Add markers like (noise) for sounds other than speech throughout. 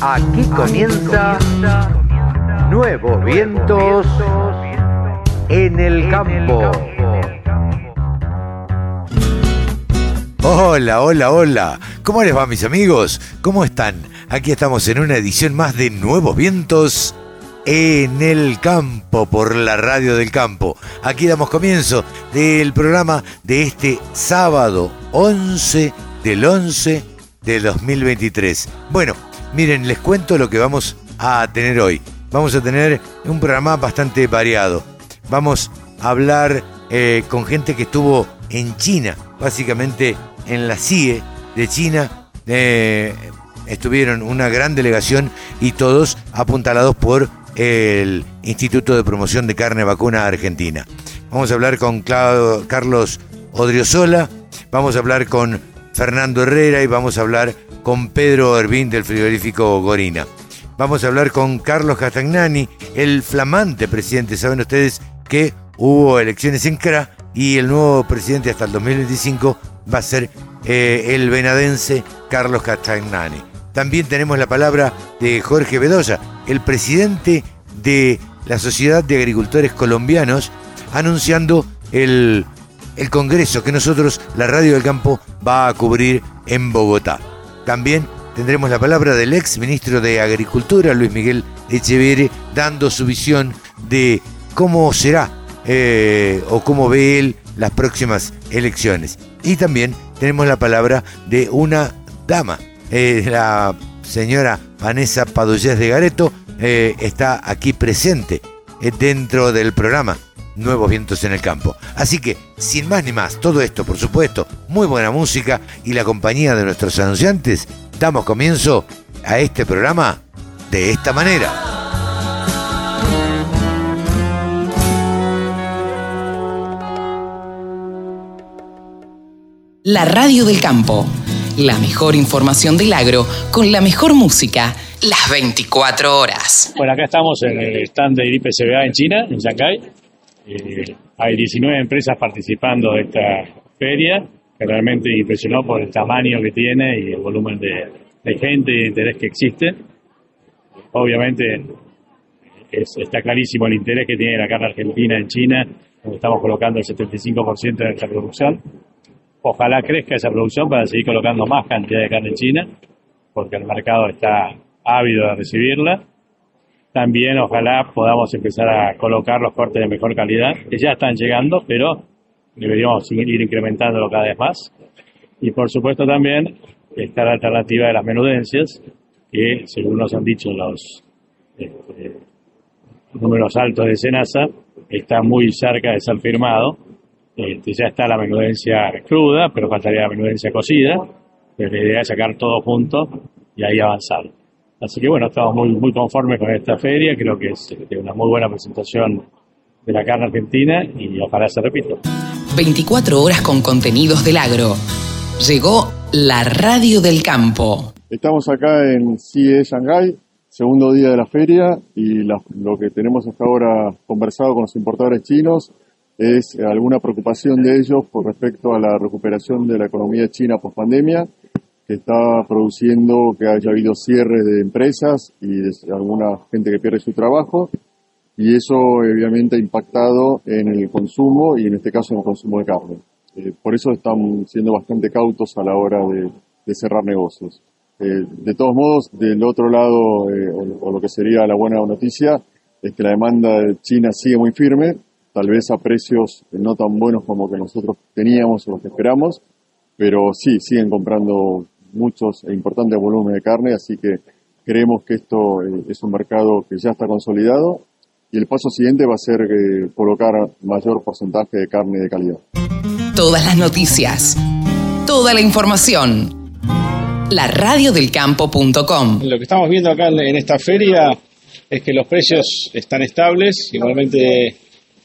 Aquí comienza Nuevos Vientos en el Campo. Hola, hola, hola. ¿Cómo les va mis amigos? ¿Cómo están? Aquí estamos en una edición más de Nuevos Vientos en el campo por la radio del campo. Aquí damos comienzo del programa de este sábado 11 del 11 de 2023. Bueno, miren, les cuento lo que vamos a tener hoy. Vamos a tener un programa bastante variado. Vamos a hablar eh, con gente que estuvo en China, básicamente en la CIE de China. Eh, estuvieron una gran delegación y todos apuntalados por el Instituto de Promoción de Carne Vacuna Argentina. Vamos a hablar con Carlos Odriozola, vamos a hablar con Fernando Herrera y vamos a hablar con Pedro Hervín del frigorífico Gorina. Vamos a hablar con Carlos Castagnani, el flamante presidente. Saben ustedes que hubo elecciones en CRA y el nuevo presidente hasta el 2025 va a ser eh, el venadense Carlos Castagnani. También tenemos la palabra de Jorge Bedoya, el presidente de la Sociedad de Agricultores Colombianos, anunciando el, el Congreso que nosotros, la Radio del Campo, va a cubrir en Bogotá. También tendremos la palabra del ex ministro de Agricultura, Luis Miguel Echeverre, dando su visión de cómo será eh, o cómo ve él las próximas elecciones. Y también tenemos la palabra de una dama, eh, la señora Vanessa Padullés de Gareto, eh, está aquí presente dentro del programa Nuevos Vientos en el Campo. Así que, sin más ni más, todo esto, por supuesto, muy buena música y la compañía de nuestros anunciantes, damos comienzo a este programa de esta manera. La radio del campo. La mejor información del agro con la mejor música las 24 horas. Bueno, acá estamos en el stand de IPCBA en China, en Shanghái. Eh, hay 19 empresas participando de esta feria, que realmente impresionó por el tamaño que tiene y el volumen de, gente y de interés que existe. Obviamente está clarísimo el interés que tiene la carne argentina en China, donde estamos colocando el 75% de nuestra producción Ojalá crezca esa producción para seguir colocando más cantidad de carne China, porque el mercado está ávido de recibirla. También ojalá podamos empezar a colocar los cortes de mejor calidad, que ya están llegando, pero deberíamos seguir incrementándolo cada vez más. Y por supuesto también está la alternativa de las menudencias, que según nos han dicho los este, números altos de Senasa, está muy cerca de ser firmado este, ya está la menudencia cruda, pero faltaría la menudencia cocida. Pero la idea es sacar todo junto y ahí avanzar. Así que bueno, estamos muy, muy conformes con esta feria. Creo que es este, una muy buena presentación de la carne argentina y ojalá se repita. 24 horas con contenidos del agro. Llegó la radio del campo. Estamos acá en CIE Shanghai, segundo día de la feria y lo que tenemos hasta ahora conversado con los importadores chinos es alguna preocupación de ellos por respecto a la recuperación de la economía china post pandemia, que está produciendo que haya habido cierres de empresas y alguna gente que pierde su trabajo, y eso obviamente ha impactado en el consumo y en este caso en el consumo de carne. Eh, por eso están siendo bastante cautos a la hora de, cerrar negocios. Eh, de todos modos, del otro lado, eh, o, o lo que sería la buena noticia, es que la demanda de China sigue muy firme, tal vez a precios no tan buenos como que nosotros teníamos o los que esperamos, pero sí, siguen comprando muchos e importantes volúmenes de carne, así que creemos que esto eh, es un mercado que ya está consolidado y el paso siguiente va a ser eh, colocar mayor porcentaje de carne de calidad. Todas las noticias, toda la información. La radiodelcampo.com. Lo que estamos viendo acá en esta feria es que los precios están estables, igualmente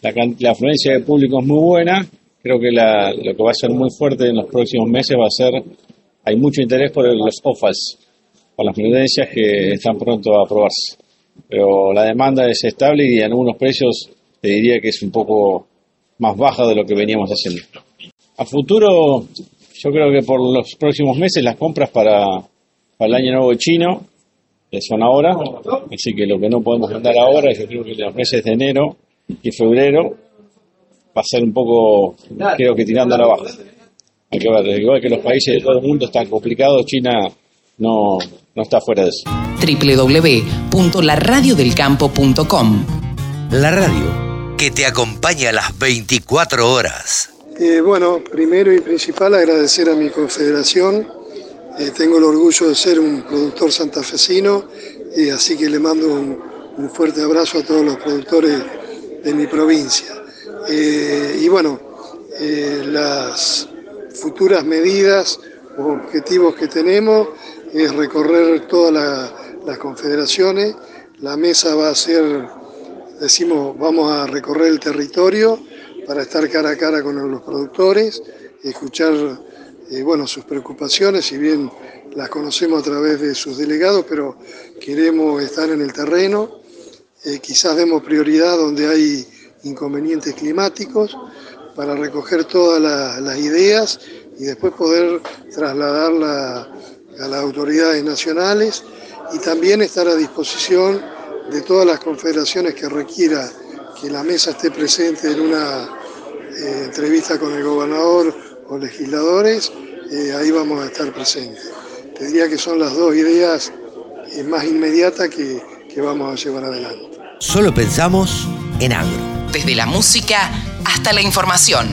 la, afluencia de público es muy buena. Creo que lo que va a ser muy fuerte en los próximos meses va a ser, hay mucho interés por los OFAS, por las menudencias que están pronto a aprobarse. Pero la demanda es estable y en algunos precios te diría que es un poco más baja de lo que veníamos haciendo. A futuro, yo creo que por los próximos meses las compras para, para el año nuevo chino eh, son ahora, así que lo que no podemos mandar ahora, yo creo que los meses de enero y febrero va a ser un poco, creo que tirando a la baja. Hay que ver, igual que los países de todo el mundo están complicados, China no, no está fuera de eso. www.laradiodelcampo.com La radio que te acompaña a las 24 horas. Eh, bueno, primero y principal agradecer a mi confederación. Eh, tengo el orgullo de ser un productor santafesino y así que le mando un, un fuerte abrazo a todos los productores de mi provincia. Eh, y bueno, eh, las futuras medidas o objetivos que tenemos es recorrer todas la- las confederaciones. La mesa va a ser, decimos, vamos a recorrer el territorio para estar cara a cara con los productores, escuchar eh, bueno, sus preocupaciones, si bien las conocemos a través de sus delegados, pero queremos estar en el terreno. Eh, quizás demos prioridad donde hay inconvenientes climáticos para recoger todas la- las ideas y después poder trasladarla a las autoridades nacionales y también estar a disposición de todas las confederaciones que requiera que la mesa esté presente en una eh, entrevista con el gobernador o legisladores, eh, ahí vamos a estar presentes. Te diría que son las dos ideas más inmediatas que, que vamos a llevar adelante. Solo pensamos en agro. Desde la música hasta la información.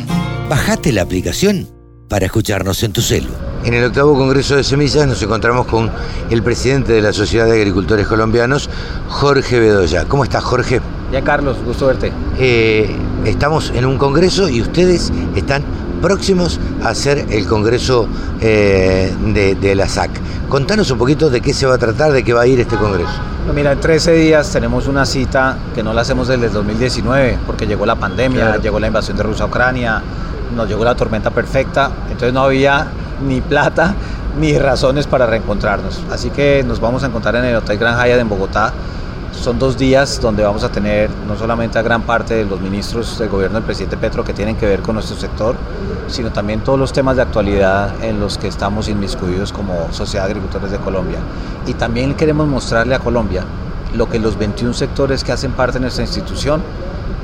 Bajate la aplicación para escucharnos en tu celu. En el octavo Congreso de Semillas nos encontramos con el presidente de la Sociedad de Agricultores Colombianos, Jorge Bedoya. ¿Cómo estás, Jorge? Ya, Carlos, gusto verte. Eh, estamos en un congreso y ustedes están próximos a hacer el congreso eh, de, de la SAC. Contanos un poquito de qué se va a tratar, de qué va a ir este congreso. Mira, en 13 días tenemos una cita que no la hacemos desde el 2019, porque llegó la pandemia, Claro. llegó la invasión de Rusia a Ucrania, nos llegó la tormenta perfecta, entonces no había ni plata ni razones para reencontrarnos. Así que nos vamos a encontrar en el Hotel Gran Hyatt en Bogotá. Son dos días donde vamos a tener no solamente a gran parte de los ministros del gobierno del presidente Petro que tienen que ver con nuestro sector, sino también todos los temas de actualidad en los que estamos inmiscuidos como Sociedad de Agricultores de Colombia. Y también queremos mostrarle a Colombia lo que los 21 sectores que hacen parte de nuestra institución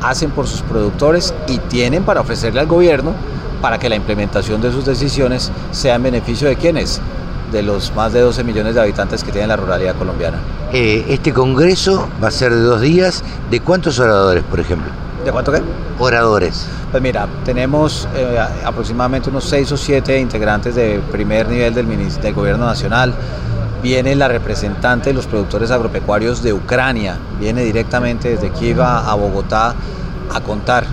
hacen por sus productores y tienen para ofrecerle al gobierno para que la implementación de sus decisiones sea en beneficio de quienes, de los más de 12 millones de habitantes que tiene la ruralidad colombiana. Eh, este congreso va a ser de dos días. ¿De cuántos oradores, por ejemplo? ¿De cuánto qué? Oradores. Pues mira, tenemos eh, aproximadamente unos 6 o 7 integrantes de primer nivel del, del gobierno nacional. Viene la representante de los productores agropecuarios de Ucrania, viene directamente desde Kiev a Bogotá a contar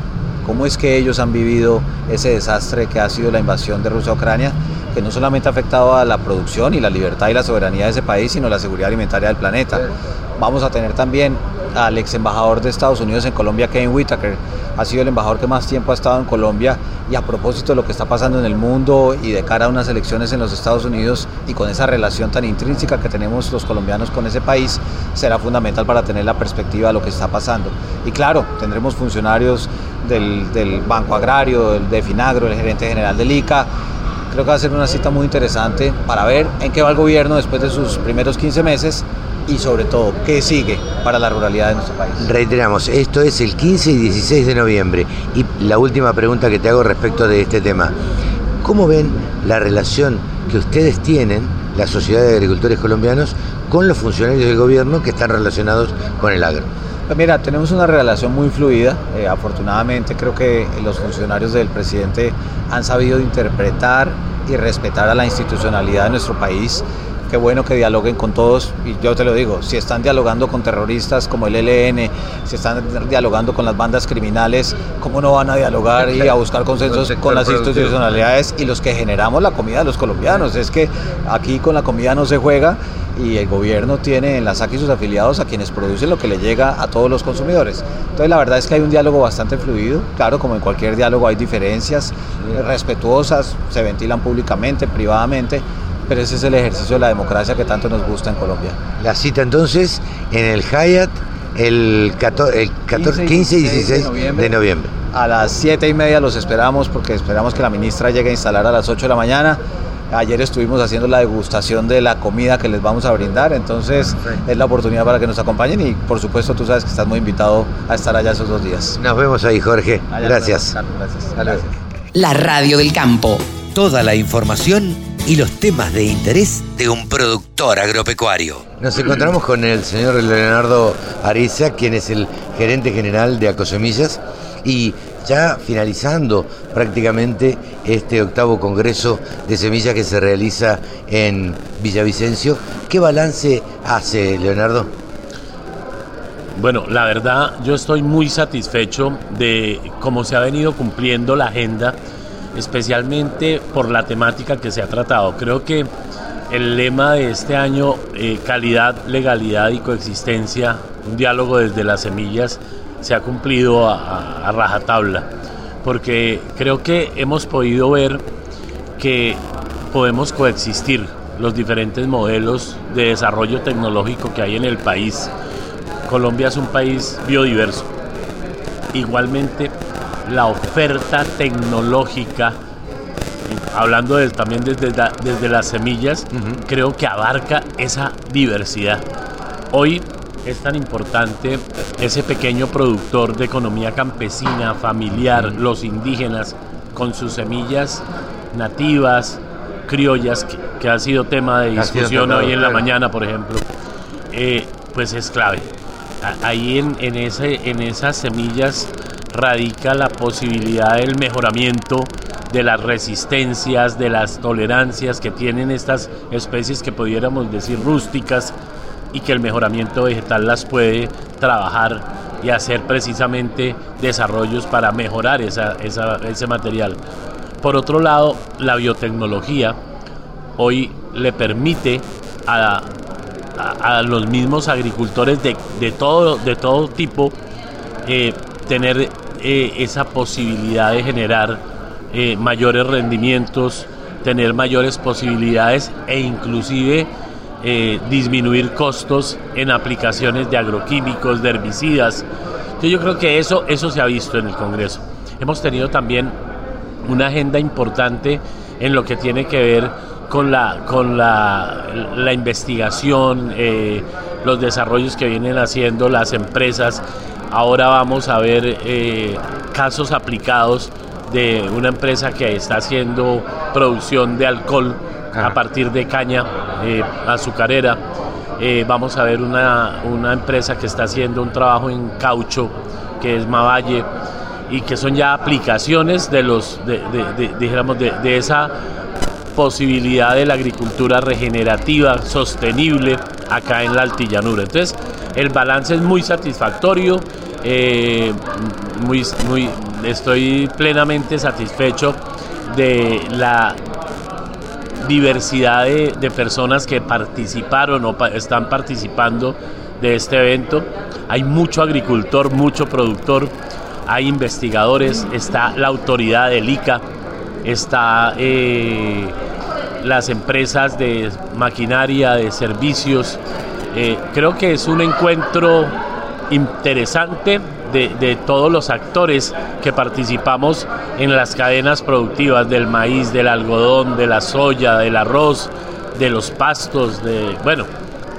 cómo es que ellos han vivido ese desastre que ha sido la invasión de Rusia a Ucrania, que no solamente ha afectado a la producción y la libertad y la soberanía de ese país, sino la seguridad alimentaria del planeta. Vamos a tener también al ex embajador de Estados Unidos en Colombia, Kevin Whitaker. Ha sido el embajador que más tiempo ha estado en Colombia y a propósito de lo que está pasando en el mundo y de cara a unas elecciones en los Estados Unidos y con esa relación tan intrínseca que tenemos los colombianos con ese país, será fundamental para tener la perspectiva de lo que está pasando. Y claro, tendremos funcionarios del, Banco Agrario, del de Finagro, el gerente general del ICA, Creo que va a ser una cita muy interesante para ver en qué va el gobierno después de sus primeros 15 meses y sobre todo qué sigue para la ruralidad de nuestro país. Reiteramos, esto es el 15 y 16 de noviembre. Y la última pregunta que te hago respecto de este tema. ¿Cómo ven la relación que ustedes tienen, la Sociedad de Agricultores Colombianos, con los funcionarios del gobierno que están relacionados con el agro? Pues mira, tenemos una relación muy fluida. Eh, afortunadamente creo que los funcionarios del presidente han sabido interpretar y respetar a la institucionalidad de nuestro país. Qué bueno que dialoguen con todos y yo te lo digo, si están dialogando con terroristas como el ELN, si están dialogando con las bandas criminales, ¿cómo no van a dialogar y a buscar consensos con las institucionalidades y los que generamos la comida de los colombianos? Es que aquí con la comida no se juega y el gobierno tiene en la SAC y sus afiliados a quienes producen lo que le llega a todos los consumidores. Entonces la verdad es que hay un diálogo bastante fluido, claro, como en cualquier diálogo hay diferencias respetuosas, se ventilan públicamente, privadamente, pero ese es el ejercicio de la democracia que tanto nos gusta en Colombia. La cita entonces en el Hyatt el 14, el 14 15 y 16 de noviembre. de noviembre. A las 7 y media los esperamos porque esperamos que la ministra llegue a instalar a las 8 de la mañana. Ayer estuvimos haciendo la degustación de la comida que les vamos a brindar, entonces es la oportunidad para que nos acompañen y por supuesto tú sabes que estás muy invitado a estar allá esos dos días. Nos vemos ahí, Jorge. Gracias. Gracias. Gracias. La radio del campo. Toda la información y los temas de interés de un productor agropecuario. Nos encontramos con el señor Leonardo Ariza, quien es el gerente general de Acosemillas, y ya finalizando prácticamente este octavo congreso de semillas que se realiza en Villavicencio. ¿Qué balance hace, Leonardo? Bueno, la verdad yo estoy muy satisfecho de cómo se ha venido cumpliendo la agenda, especialmente por la temática que se ha tratado. Creo que el lema de este año, eh, calidad, legalidad y coexistencia, un diálogo desde las semillas, se ha cumplido a, a rajatabla, porque creo que hemos podido ver que podemos coexistir los diferentes modelos de desarrollo tecnológico que hay en el país. Colombia es un país biodiverso. Igualmente, la oferta tecnológica, hablando de- también desde, la- desde las semillas, creo que abarca esa diversidad. Hoy es tan importante ese pequeño productor de economía campesina, familiar, los indígenas, con sus semillas nativas, criollas, que, que ha sido tema de discusión hoy en la mañana, por ejemplo, eh, pues es clave. Ahí en, en, ese, en esas semillas radica la posibilidad del mejoramiento de las resistencias, de las tolerancias que tienen estas especies que pudiéramos decir rústicas y que el mejoramiento vegetal las puede trabajar y hacer precisamente desarrollos para mejorar esa- ese material. Por otro lado, la biotecnología hoy le permite a, a- a los mismos agricultores de, de todo, de todo tipo eh, tener eh, esa posibilidad de generar eh, mayores rendimientos, tener mayores posibilidades e inclusive eh, disminuir costos en aplicaciones de agroquímicos, de herbicidas. Yo creo que eso, eso se ha visto en el Congreso. Hemos tenido también una agenda importante en lo que tiene que ver con la, con la, la investigación, los desarrollos que vienen haciendo las empresas. Ahora vamos a ver eh, casos aplicados de una empresa que está haciendo producción de alcohol a partir de caña eh, azucarera. Eh, vamos a ver una, una empresa que está haciendo un trabajo en caucho, que es Mavalle, y que son ya aplicaciones de los, de, de- de- dijéramos, de, de esa posibilidad de la agricultura regenerativa, sostenible, acá en la altillanura. Entonces, el balance es muy satisfactorio, eh, muy, muy, estoy plenamente satisfecho de la diversidad de, personas que participaron o están participando de este evento. Hay mucho agricultor, mucho productor, hay investigadores, está la autoridad del ICA, está eh, las empresas de maquinaria, de servicios. Eh, creo que es un encuentro interesante de, de todos los actores que participamos en las cadenas productivas del maíz, del algodón, de la soya, del arroz, de los pastos, de bueno,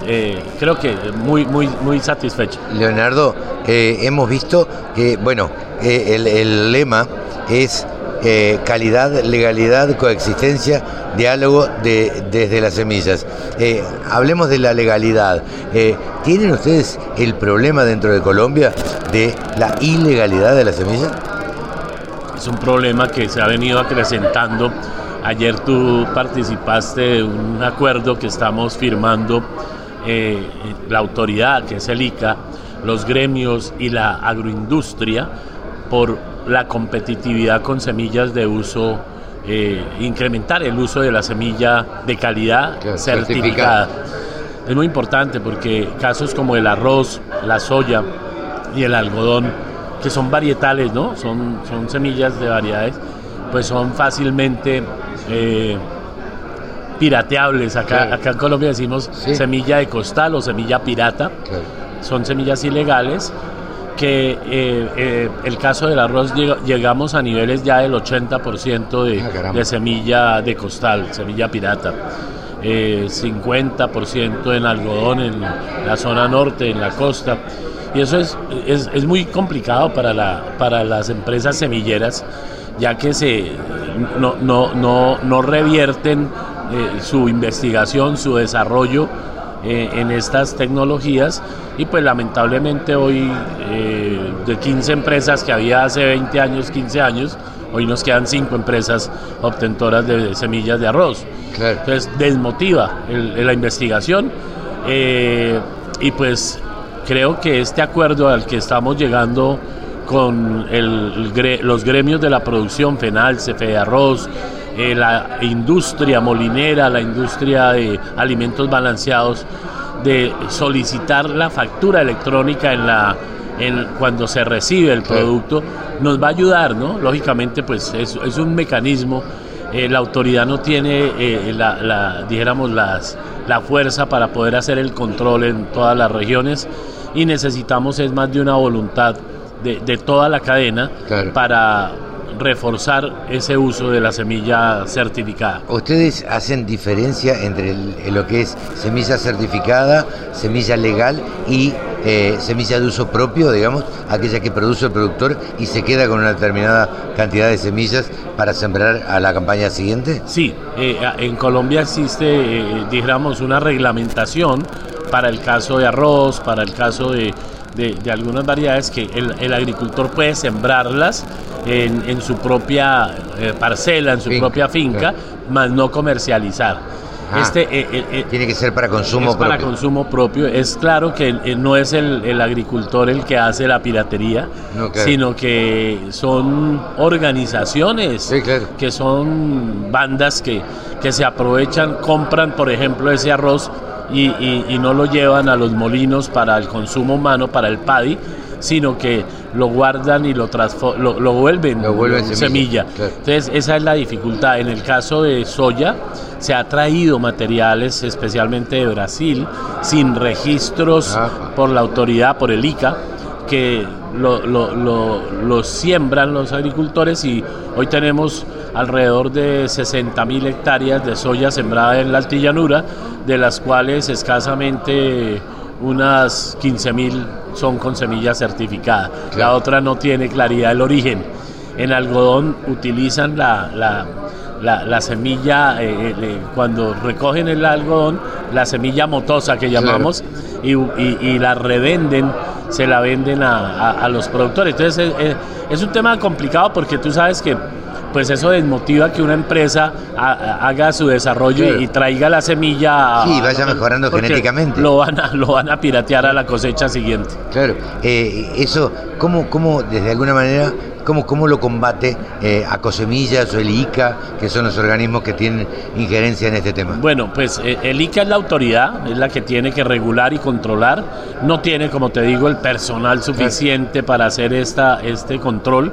eh, creo que muy muy muy satisfecho. Leonardo, eh, hemos visto que, bueno, el, el lema es eh, calidad, legalidad, coexistencia, diálogo de, desde las semillas. Eh, hablemos de la legalidad. Eh, ¿Tienen ustedes el problema dentro de Colombia de la ilegalidad de las semillas? Es un problema que se ha venido acrecentando. Ayer tú participaste de un acuerdo que estamos firmando la autoridad, que es el ICA, los gremios y la agroindustria por la competitividad con semillas de uso, eh, incrementar el uso de la semilla de calidad Claro, certificada. certificada. Es muy importante porque casos como el arroz, la soya y el algodón, que son varietales, ¿no? Son, son semillas de variedades, pues son fácilmente eh, pirateables. Acá, Claro. acá en Colombia decimos Sí. semilla de costal o semilla pirata. Claro. Son semillas ilegales que eh, eh, el caso del arroz llegamos a niveles ya del 80% de, Ah, de semilla de costal, semilla pirata. Eh, 50% en algodón en la zona norte, en la costa. Y eso es, es, es muy complicado para, la, para las empresas semilleras, ya que se, no, no, no, no revierten eh, su investigación, su desarrollo eh, en estas tecnologías y pues lamentablemente hoy eh, de 15 empresas que había hace 20 años, 15 años, hoy nos quedan 5 empresas obtentoras de semillas de arroz. Entonces desmotiva el- la investigación eh, y pues creo que este acuerdo al que estamos llegando con el- los gremios de la producción, FENAL, CFE Arroz, eh, la industria molinera, la industria de alimentos balanceados, de solicitar la factura electrónica en la en, cuando se recibe el producto, nos va a ayudar, ¿no? Lógicamente, pues es, es un mecanismo. eh, la autoridad no tiene, eh, la, la- dijéramos, las, la fuerza para poder hacer el control en todas las regiones y necesitamos es más de una voluntad de, de toda la cadena para reforzar ese uso de la semilla certificada. ¿Ustedes hacen diferencia entre el- lo que es semilla certificada, semilla legal y eh, semilla de uso propio, digamos, aquella que produce el productor y se queda con una determinada cantidad de semillas para sembrar a la campaña siguiente? Sí, eh, en Colombia existe, eh, dijéramos, una reglamentación para el caso de arroz, para el caso de, de- de algunas variedades que el, el agricultor puede sembrarlas en, en su propia eh, parcela, en su Finca, propia finca, claro. más no comercializar. Este, eh, eh, eh, Tiene que ser para consumo es para propio. consumo propio. Es claro que eh, no es el, el agricultor el que hace la piratería, No, claro. sino que son organizaciones, que son bandas que, que se aprovechan, compran, por ejemplo, ese arroz y, y- y no lo llevan a los molinos para el consumo humano, para el paddy, sino que lo guardan y lo, lo, lo vuelven, vuelven semilla. semilla, claro. Entonces, esa es la dificultad. En el caso de soya, se ha traído materiales, especialmente de Brasil, sin registros por la autoridad, por el ICA, que lo, lo- lo- lo siembran los agricultores y hoy tenemos alrededor de 60 mil hectáreas de soya sembrada en la altillanura, de las cuales escasamente unas 15 mil son con semilla certificada. La otra no tiene claridad el origen. En algodón utilizan la, la- la- la semilla, eh, eh, cuando recogen el algodón, la semilla motosa que llamamos, y, y- y la revenden, se la venden a, a- a los productores. Entonces es, es- es un tema complicado porque tú sabes que pues eso desmotiva que una empresa ha- ha- haga su desarrollo y- Claro. y, traiga la semilla. a- Sí, vaya a- mejorando genéticamente. Lo van, a, lo van a piratear a la cosecha siguiente. Claro, eh, eso, ¿cómo, cómo, desde alguna manera, cómo, cómo lo combate eh, Acosemillas o el ICA, que son los organismos que tienen injerencia en este tema? Bueno, pues eh, el ICA es la autoridad, es la que tiene que regular y controlar. No tiene, como te digo, el personal suficiente para hacer esta, este control.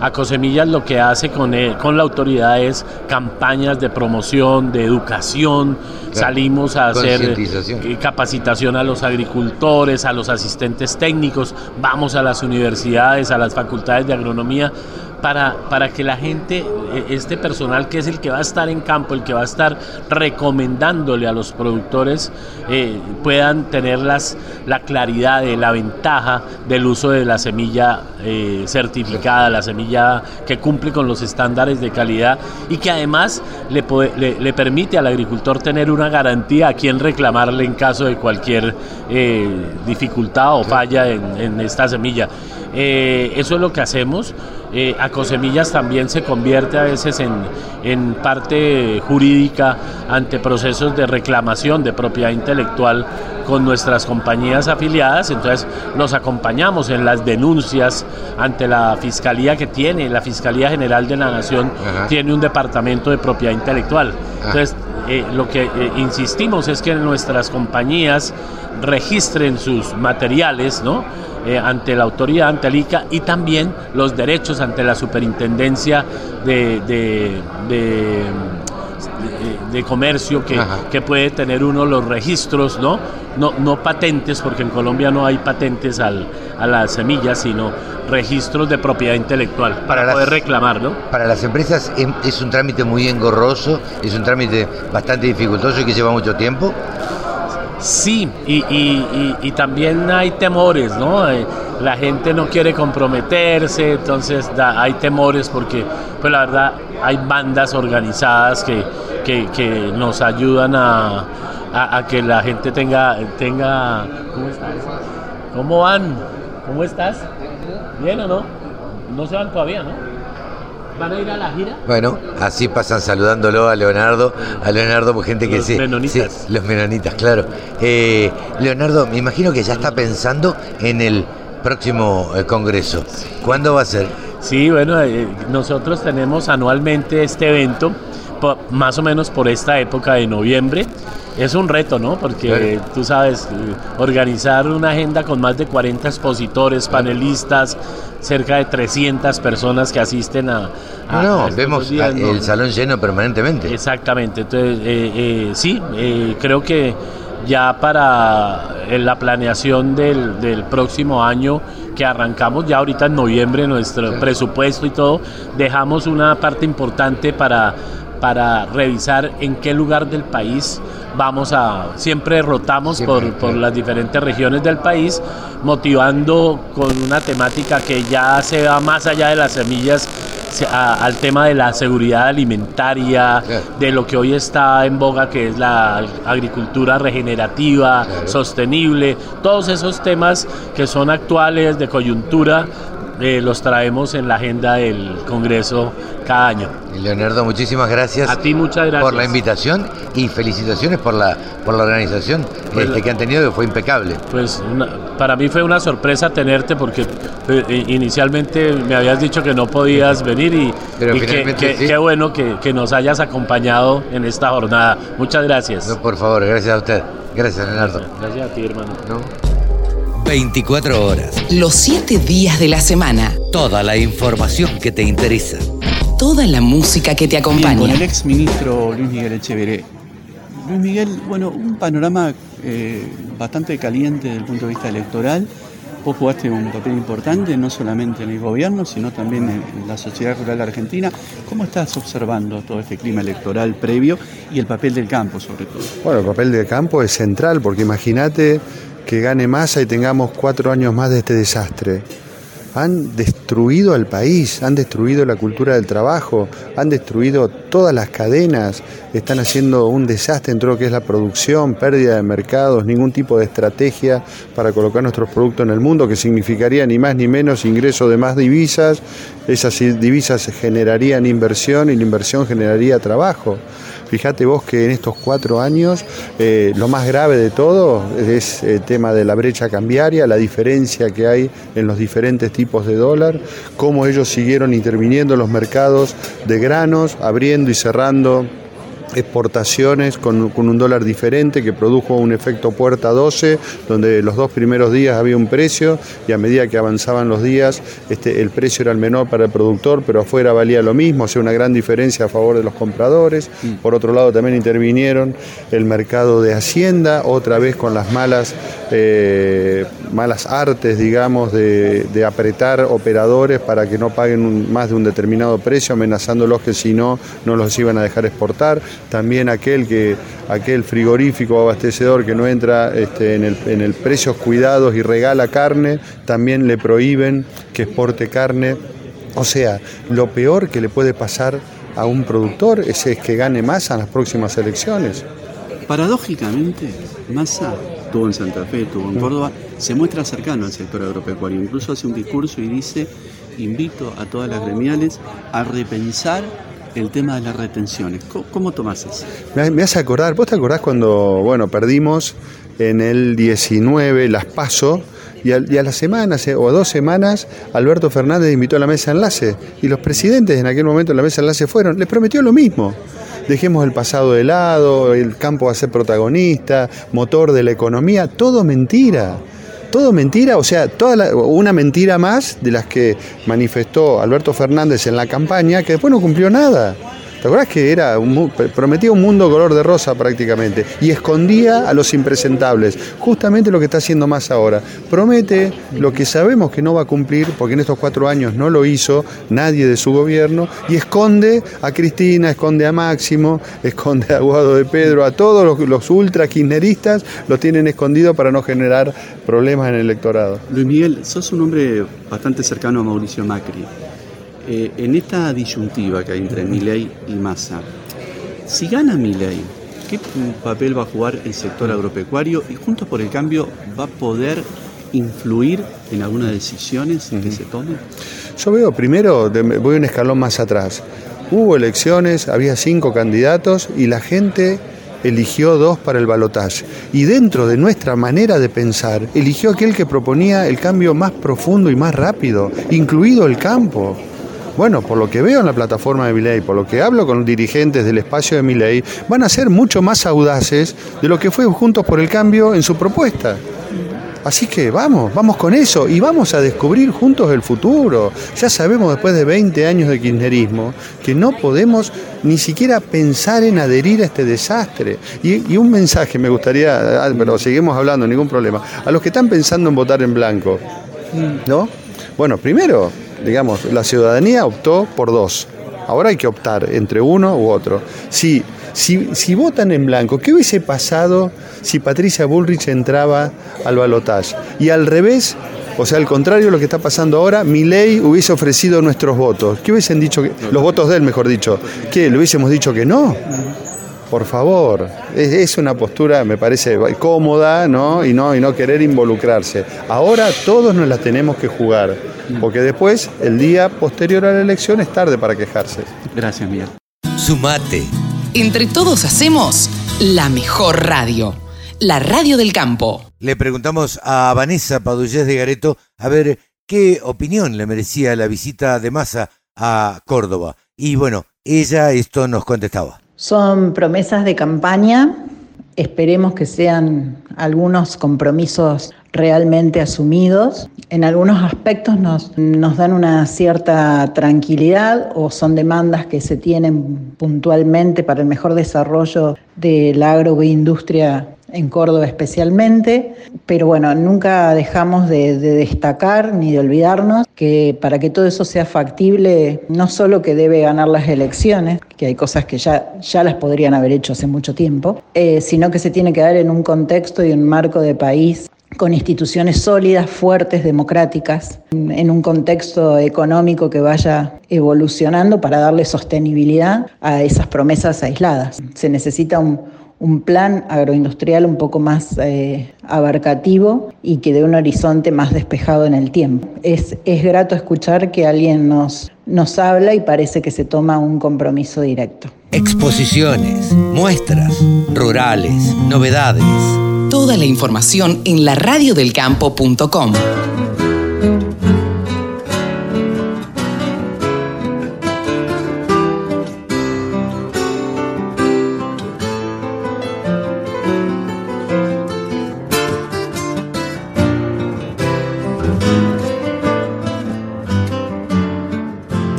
Acosemillas lo que hace con, con la autoridad es campañas de promoción, de educación. Salimos a hacer eh, capacitación a los agricultores, a los asistentes técnicos, vamos a las universidades, a las facultades de agronomía, para, para que la gente, eh, este personal que es el que va a estar en campo, el que va a estar recomendándole a los productores, eh, puedan tener las, la claridad de la ventaja del uso de la semilla eh, certificada, la semilla que cumple con los estándares de calidad y que además le, le, permite al agricultor tener una garantía a quien reclamarle en caso de cualquier eh, dificultad o falla en esta semilla. Eh, eso es lo que hacemos. Eh, Acosemillas también se convierte a veces en, en parte jurídica ante procesos de reclamación de propiedad intelectual con nuestras compañías afiliadas, entonces los acompañamos en las denuncias ante la fiscalía que tiene, la Fiscalía General de la Nación Ajá. tiene un departamento de propiedad intelectual. Entonces, eh, lo que eh, insistimos es que nuestras compañías registren sus materiales, ¿no? Eh, ante la autoridad, ante el ICA y también los derechos ante la superintendencia de, de- de de, comercio que, que, puede tener uno los registros, ¿no? No, no patentes, porque en Colombia no hay patentes al, a las semillas, sino registros de propiedad intelectual para, poder reclamar, ¿no? Para las empresas es un trámite muy engorroso, es un trámite bastante dificultoso y que lleva mucho tiempo. Sí, y, y, y, también hay temores, ¿no? La gente no quiere comprometerse, entonces hay temores porque, pues la verdad, hay bandas organizadas que, que, nos ayudan a, a, que la gente tenga, tenga ¿cómo estás? ¿Cómo van? ¿Cómo estás? ¿Bien o no? No se van todavía, ¿no? ¿Van a ir a la gira? Bueno, así pasan saludándolo a Leonardo, a Leonardo, pues, gente que los sí. Menonitas. los menonitas, claro. Eh, Leonardo, me imagino que ya está pensando en el próximo eh, congreso. ¿Cuándo va a ser? Sí, bueno, eh, nosotros tenemos anualmente este evento, más o menos por esta época de noviembre. Es un reto, ¿no? Porque tú sabes, organizar una agenda con más de 40 expositores, panelistas, cerca de 300 personas que asisten a... no, vemos el salón lleno permanentemente. Exactamente, entonces eh, eh, sí, eh, creo que ya para la planeación del, del, próximo año que arrancamos ya ahorita en noviembre nuestro presupuesto y todo, dejamos una parte importante para para revisar en qué lugar del país vamos a, siempre rotamos por, por, las diferentes regiones del país, motivando con una temática que ya se va más allá de las semillas al tema de la seguridad alimentaria, de lo que hoy está en boga, que es la agricultura regenerativa, sostenible, todos esos temas que son actuales, de coyuntura, eh, los traemos en la agenda del Congreso cada año. Leonardo, muchísimas gracias. A ti muchas gracias. Por la invitación y felicitaciones por la, por la organización pues este, que han tenido, que fue impecable. Pues para mí fue una sorpresa tenerte porque eh, inicialmente me habías dicho que no podías venir y, qué bueno que, nos hayas acompañado en esta jornada. Muchas gracias. No, por favor, gracias a usted. Gracias, Leonardo. Gracias a ti, hermano. 24 horas. Los 7 días de la semana. Toda la información que te interesa. Toda la música que te acompaña. con el ex ministro Luis Miguel Echeveré. Luis Miguel, bueno, un panorama eh, bastante caliente desde el punto de vista electoral. Vos jugaste un papel importante, no solamente en el gobierno, sino también en la sociedad rural argentina. ¿Cómo estás observando todo este clima electoral previo y el papel del campo, sobre todo? Bueno, el papel del campo es central, porque imagínate que gane masa y tengamos cuatro años más de este desastre. Han destruido al país, han destruido la cultura del trabajo, han destruido todas las cadenas, están haciendo un desastre en todo lo que es la producción, pérdida de mercados, ningún tipo de estrategia para colocar nuestros productos en el mundo, que significaría ni más ni menos ingreso de más divisas, esas divisas generarían inversión y la inversión generaría trabajo. Fíjate vos que en estos cuatro años eh, lo más grave de todo es el tema de la brecha cambiaria, la diferencia que hay en los diferentes tipos de dólar, cómo ellos siguieron interviniendo en los mercados de granos, abriendo y cerrando exportaciones con, un dólar diferente que produjo un efecto puerta 12, donde los dos primeros días había un precio y a medida que avanzaban los días este, el precio era el menor para el productor, pero afuera valía lo mismo, o sea, una gran diferencia a favor de los compradores. Mm. Por otro lado, también intervinieron el mercado de Hacienda, otra vez con las malas, eh, malas artes, digamos, de, apretar operadores para que no paguen más de un determinado precio, amenazándolos que si no, no los iban a dejar exportar también aquel que aquel frigorífico abastecedor que no entra este, en, el, en el precios cuidados y regala carne, también le prohíben que exporte carne. O sea, lo peor que le puede pasar a un productor es, que gane masa en las próximas elecciones. Paradójicamente, Massa tuvo en Santa Fe, tuvo en Córdoba, se muestra cercano al sector agropecuario. Incluso hace un discurso y dice, invito a todas las gremiales a repensar el tema de las retenciones. ¿Cómo, tomas eso? Me, hace acordar, ¿vos te acordás cuando, bueno, perdimos en el 19 las PASO y a, y a las semanas eh, o dos semanas Alberto Fernández invitó a la mesa enlace y los presidentes en aquel momento de la mesa enlace fueron, les prometió lo mismo. Dejemos el pasado de lado, el campo va a ser protagonista, motor de la economía, todo mentira todo mentira, o sea, toda una mentira más de las que manifestó Alberto Fernández en la campaña, que después no cumplió nada. ¿Te acuerdas que era un, prometía un mundo color de rosa prácticamente y escondía a los impresentables? Justamente lo que está haciendo más ahora. Promete lo que sabemos que no va a cumplir, porque en estos cuatro años no lo hizo nadie de su gobierno, y esconde a Cristina, esconde a Máximo, (laughs) esconde a Guado de Pedro, a todos los, los ultra los tienen escondido para no generar problemas en el electorado. Luis Miguel, sos un hombre bastante cercano a Mauricio Macri. Eh, en esta disyuntiva que hay entre Milei y Massa, si gana Milei, ¿qué papel va a jugar el sector agropecuario y Juntos por el Cambio va a poder influir en algunas decisiones que se tomen? Yo veo, primero, voy un escalón más atrás. Hubo elecciones, había cinco candidatos y la gente eligió dos para el balotaje. Y dentro de nuestra manera de pensar, eligió aquel que proponía el cambio más profundo y más rápido, incluido el campo. Bueno, por lo que veo en la plataforma de Miley, por lo que hablo con dirigentes del espacio de Miley, van a ser mucho más audaces de lo que fue Juntos por el Cambio en su propuesta. Así que vamos, vamos con eso y vamos a descubrir juntos el futuro. Ya sabemos después de 20 años de kirchnerismo que no podemos ni siquiera pensar en adherir a este desastre. Y, y un mensaje me gustaría, ah, pero seguimos hablando, ningún problema, a los que están pensando en votar en blanco, ¿no? Bueno, primero, digamos, la ciudadanía optó por dos. Ahora hay que optar entre uno u otro. Si, si, si votan en blanco, ¿qué hubiese pasado si Patricia Bullrich entraba al balotaje? Y al revés, o sea, al contrario de lo que está pasando ahora, mi ley hubiese ofrecido nuestros votos. ¿Qué hubiesen dicho? los votos de él, mejor dicho. ¿Qué? ¿Le hubiésemos dicho que no? Por favor, es, una postura, me parece, cómoda, ¿no? Y, ¿no? y no querer involucrarse. Ahora todos nos la tenemos que jugar, porque después, el día posterior a la elección, es tarde para quejarse. Gracias, Miguel. Sumate. Entre todos hacemos la mejor radio, la radio del campo. Le preguntamos a Vanessa Padullés de Gareto a ver qué opinión le merecía la visita de Massa a Córdoba. Y bueno, ella esto nos contestaba. Son promesas de campaña, esperemos que sean algunos compromisos realmente asumidos. En algunos aspectos nos, nos, dan una cierta tranquilidad o son demandas que se tienen puntualmente para el mejor desarrollo de la agroindustria en Córdoba especialmente, pero bueno, nunca dejamos de, destacar ni de olvidarnos que para que todo eso sea factible, no solo que debe ganar las elecciones, que hay cosas que ya, ya las podrían haber hecho hace mucho tiempo, eh, sino que se tiene que dar en un contexto y un marco de país con instituciones sólidas, fuertes, democráticas, en un contexto económico que vaya evolucionando para darle sostenibilidad a esas promesas aisladas. Se necesita un, un plan agroindustrial un poco más eh, abarcativo y que dé un horizonte más despejado en el tiempo. Es, es grato escuchar que alguien nos, nos habla y parece que se toma un compromiso directo. Exposiciones, muestras, rurales, novedades. Toda la información en la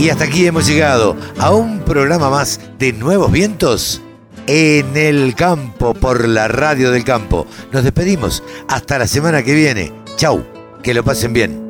Y hasta aquí hemos llegado a un programa más de Nuevos Vientos en el campo por la radio del campo. Nos despedimos hasta la semana que viene. Chau, que lo pasen bien.